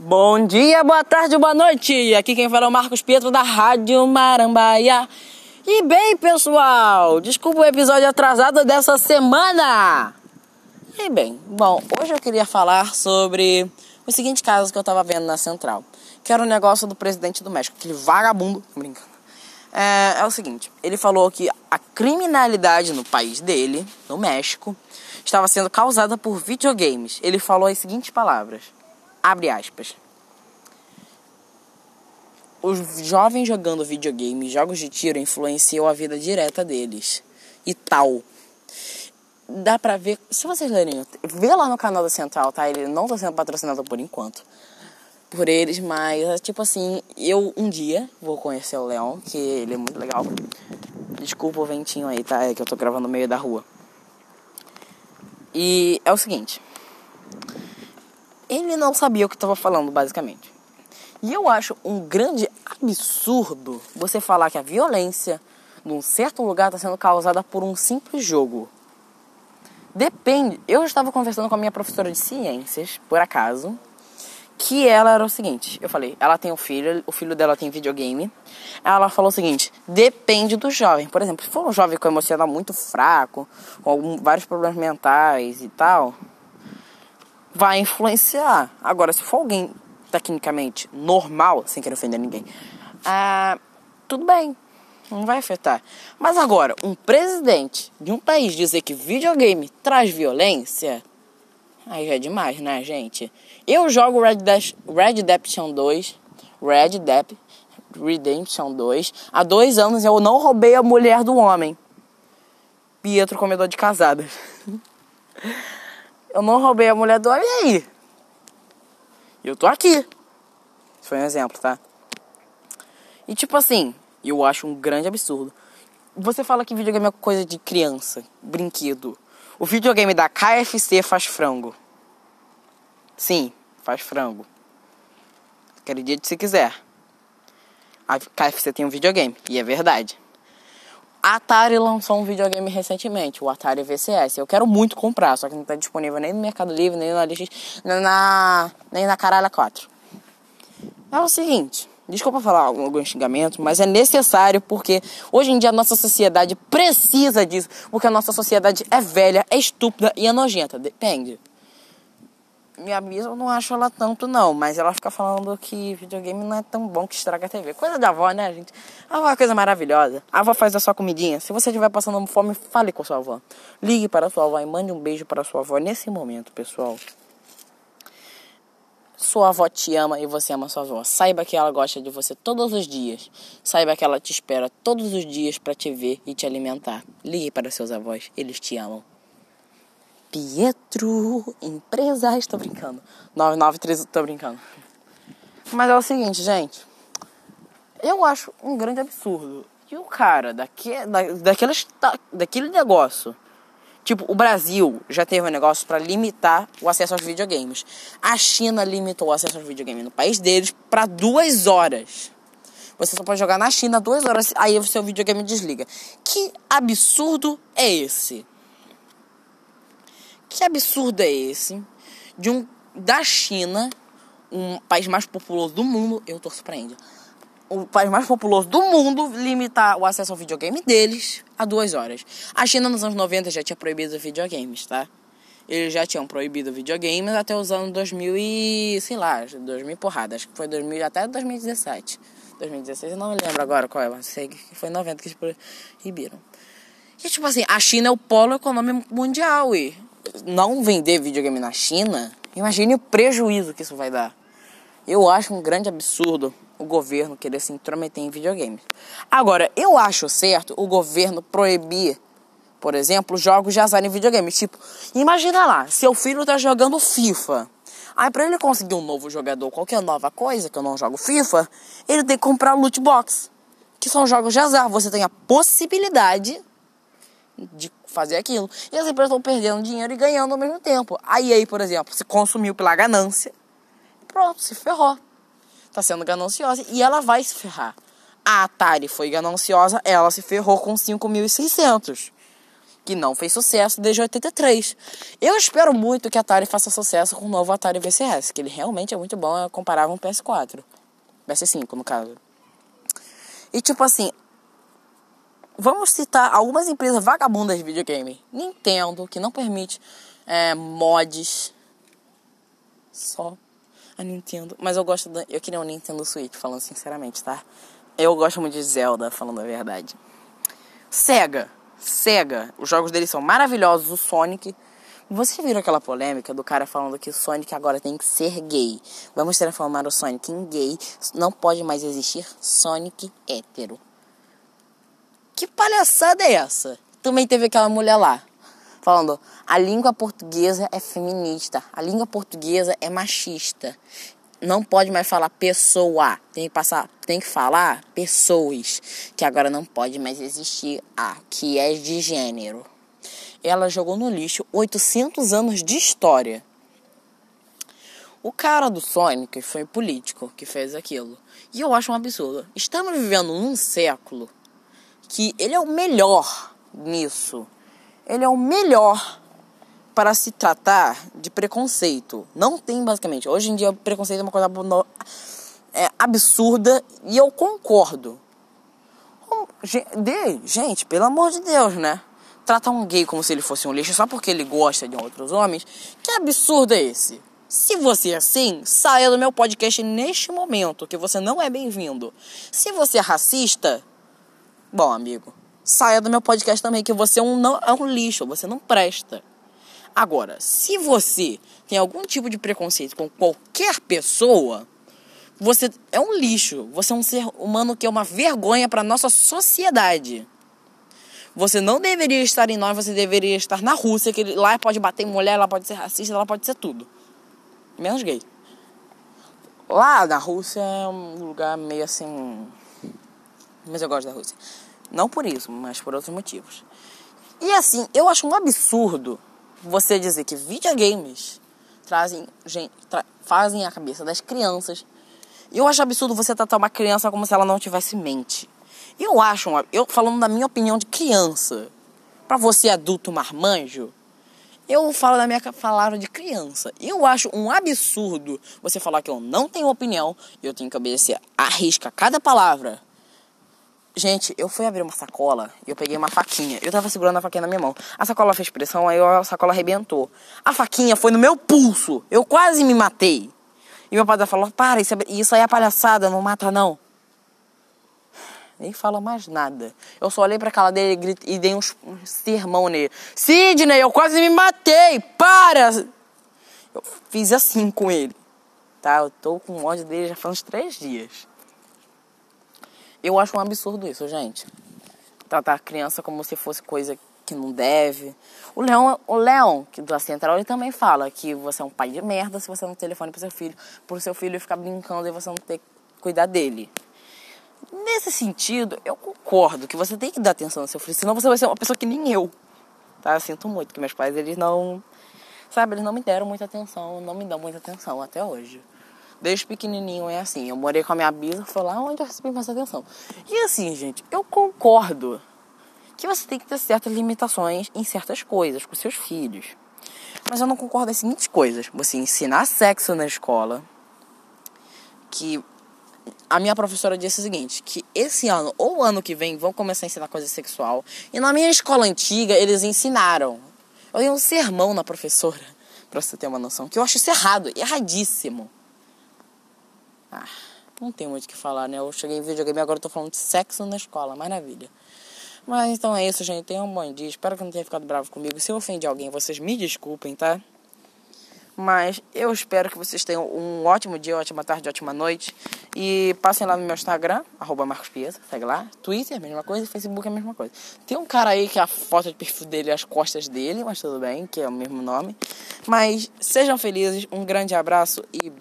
Bom dia, boa tarde, boa noite. Aqui quem fala é o Marcos Pietro da Rádio Marambaia. E bem, pessoal, desculpa o episódio atrasado dessa semana. E bem, bom, hoje eu queria falar sobre o seguinte caso que eu tava vendo na Central. Que era o negócio do presidente do México, aquele vagabundo. Brincando. É, é o seguinte, ele falou que a criminalidade no país dele, no México, estava sendo causada por videogames. Ele falou as seguintes palavras. Abre aspas. Os jovens jogando videogame, jogos de tiro, influenciam a vida direta deles. E tal. Dá pra ver. Se vocês lerem, vê lá no canal da Central, tá? Ele não tá sendo patrocinado por enquanto. Por eles, mas é tipo assim, eu um dia vou conhecer o Leão, que ele é muito legal. Desculpa o ventinho aí, tá? É que eu tô gravando no meio da rua. E é o seguinte. Ele não sabia o que estava falando, basicamente. E eu acho um grande absurdo você falar que a violência num certo lugar está sendo causada por um simples jogo. Depende. Eu estava conversando com a minha professora de ciências, por acaso, que ela era o seguinte. Eu falei, ela tem um filho, o filho dela tem videogame. Ela falou o seguinte: depende do jovem. Por exemplo, se for um jovem com emocional muito fraco, com algum, vários problemas mentais e tal, vai influenciar. Agora, se for alguém tecnicamente normal, sem querer ofender ninguém, ah, tudo bem, não vai afetar. Mas agora, um presidente de um país dizer que videogame traz violência, aí já é demais, né, gente? Eu jogo Red, Dead, Red Redemption 2, Red Dead Redemption 2, há dois anos eu não roubei a mulher do homem. Pietro, comedor de casadas. eu não roubei a mulher do homem, e aí? Eu tô aqui. Isso foi um exemplo, tá? E tipo assim, eu acho um grande absurdo. Você fala que videogame é coisa de criança, brinquedo. O videogame da KFC faz frango. Sim, faz frango. Acredite se quiser. A KFC tem um videogame, e é verdade. Atari lançou um videogame recentemente, o Atari VCS. Eu quero muito comprar, só que não está disponível nem no Mercado Livre, nem na LX, nem na, nem na Caralha 4. É o seguinte, desculpa falar algum xingamento, mas é necessário porque hoje em dia a nossa sociedade precisa disso, porque a nossa sociedade é velha, é estúpida e é nojenta. Depende minha bisa eu não acho ela tanto não, mas ela fica falando que videogame não é tão bom que estraga a TV. Coisa da avó, né, gente? A avó é uma coisa maravilhosa. A avó faz a sua comidinha. Se você estiver passando fome, fale com a sua avó. Ligue para a sua avó e mande um beijo para a sua avó nesse momento, pessoal. Sua avó te ama e você ama sua avó. Saiba que ela gosta de você todos os dias. Saiba que ela te espera todos os dias para te ver e te alimentar. Ligue para seus avós, eles te amam. Pietro, empresa, estou brincando. 993, estou brincando. Mas é o seguinte, gente. Eu acho um grande absurdo. E o cara daqui, da, daqueles, da, daquele negócio. Tipo, o Brasil já teve um negócio para limitar o acesso aos videogames. A China limitou o acesso aos videogames no país deles para duas horas. Você só pode jogar na China duas horas, aí o seu videogame desliga. Que absurdo é esse? Que absurdo é esse? De um da China, um país mais populoso do mundo, eu torço pra Índia. O país mais populoso do mundo limitar o acesso ao videogame deles a duas horas. A China nos anos 90 já tinha proibido videogames, tá? Eles já tinham proibido videogames até os anos 2000 e, sei lá, 2000 porrada, acho que foi 2000 até 2017. 2016, eu não lembro agora qual é, mas sei que foi 90 que eles proibiram. E tipo assim, a China é o polo econômico mundial e não vender videogame na China, imagine o prejuízo que isso vai dar. Eu acho um grande absurdo o governo querer se intrometer em videogames. Agora, eu acho certo o governo proibir, por exemplo, jogos de azar em videogames. Tipo, imagina lá, seu filho tá jogando FIFA. Aí pra ele conseguir um novo jogador, qualquer nova coisa, que eu não jogo FIFA, ele tem que comprar loot box. Que são jogos de azar. Você tem a possibilidade de fazer aquilo. E as empresas estão perdendo dinheiro e ganhando ao mesmo tempo. A EA, por exemplo, se consumiu pela ganância, pronto, se ferrou. Está sendo gananciosa e ela vai se ferrar. A Atari foi gananciosa, ela se ferrou com 5.600. que não fez sucesso desde 83. Eu espero muito que a Atari faça sucesso com o novo Atari VCS, que ele realmente é muito bom, é comparável ao PS4. PS5, no caso. E tipo assim, vamos citar algumas empresas vagabundas de videogame. Nintendo, que não permite é, mods. Só a Nintendo. Mas eu gosto da. Eu queria um Nintendo Switch, falando sinceramente, tá? Eu gosto muito de Zelda, falando a verdade. Sega. Sega. Os jogos deles são maravilhosos. O Sonic. Vocês viram aquela polêmica do cara falando que o Sonic agora tem que ser gay? Vamos transformar o Sonic em gay. Não pode mais existir Sonic hétero. Que palhaçada é essa? Também teve aquela mulher lá falando: a língua portuguesa é feminista, a língua portuguesa é machista não pode mais falar pessoa, tem que passar, tem que falar pessoas, que agora não pode mais existir a, que é de gênero. Ela jogou no lixo 800 anos de história. O cara do Sonic foi político que fez aquilo. E eu acho um absurdo. Estamos vivendo num século que ele é o melhor nisso. Ele é o melhor para se tratar de preconceito. Não tem, basicamente. Hoje em dia, preconceito é uma coisa é, absurda e eu concordo. Gente, pelo amor de Deus, né? Tratar um gay como se ele fosse um lixo só porque ele gosta de outros homens. Que absurdo é esse? Se você é assim, saia do meu podcast neste momento, que você não é bem-vindo. Se você é racista, bom, amigo, saia do meu podcast também, que você é um, não, é um lixo, você não presta. Agora, se você tem algum tipo de preconceito com qualquer pessoa, você é um lixo. Você é um ser humano que é uma vergonha para nossa sociedade. Você não deveria estar em nós, você deveria estar na Rússia, que lá pode bater em mulher, lá pode ser racista, lá pode ser tudo. Menos gay. Lá na Rússia é um lugar meio assim. Mas eu gosto da Rússia. Não por isso, mas por outros motivos. E assim, eu acho um absurdo você dizer que videogames trazem, gente, tra fazem a cabeça das crianças. Eu acho absurdo você tratar uma criança como se ela não tivesse mente. Eu acho, eu falando da minha opinião de criança, para você adulto marmanjo, eu falo da minha palavra de criança. Eu acho um absurdo você falar que eu não tenho opinião e eu tenho que obedecer a risca cada palavra Gente, eu fui abrir uma sacola e eu peguei uma faquinha. Eu tava segurando a faquinha na minha mão. A sacola fez pressão, aí a sacola arrebentou. A faquinha foi no meu pulso. Eu quase me matei. E meu pai falou: Para, isso, é, isso aí é palhaçada, não mata não. Nem fala mais nada. Eu só olhei pra cara dele e, e dei um, um sermão nele. Sidney, eu quase me matei! Para! Eu fiz assim com ele. Tá? Eu tô com ódio dele já faz uns três dias. Eu acho um absurdo isso, gente. Tratar a criança como se fosse coisa que não deve. O Leão, o Leão, que da Central, ele também fala que você é um pai de merda se você não telefone pro seu filho, pro seu filho ficar brincando e você não ter que cuidar dele. Nesse sentido, eu concordo que você tem que dar atenção ao seu filho, senão você vai ser uma pessoa que nem eu. Tá? Eu sinto muito que meus pais, eles não, sabe, eles não me deram muita atenção, não me dão muita atenção até hoje. Desde pequenininho é assim. Eu morei com a minha bisa, foi lá onde eu recebi mais atenção. E assim, gente, eu concordo que você tem que ter certas limitações em certas coisas com seus filhos. Mas eu não concordo em seguintes coisas. Você ensinar sexo na escola, que a minha professora disse o seguinte, que esse ano ou ano que vem vão começar a ensinar coisa sexual. E na minha escola antiga eles ensinaram. Eu dei um sermão na professora, pra você ter uma noção, que eu acho isso errado, erradíssimo. Ah, não tem muito o que falar, né? Eu cheguei em videogame agora tô falando de sexo na escola, maravilha. Mas então é isso, gente. Tenham um bom dia. Espero que não tenha ficado bravo comigo. Se eu ofendi alguém, vocês me desculpem, tá? Mas eu espero que vocês tenham um ótimo dia, ótima tarde, ótima noite. E passem lá no meu Instagram, arroba Marcos Pieza, segue lá. Twitter, a mesma coisa, Facebook é a mesma coisa. Tem um cara aí que a foto de perfil dele é as costas dele, mas tudo bem, que é o mesmo nome. Mas sejam felizes, um grande abraço e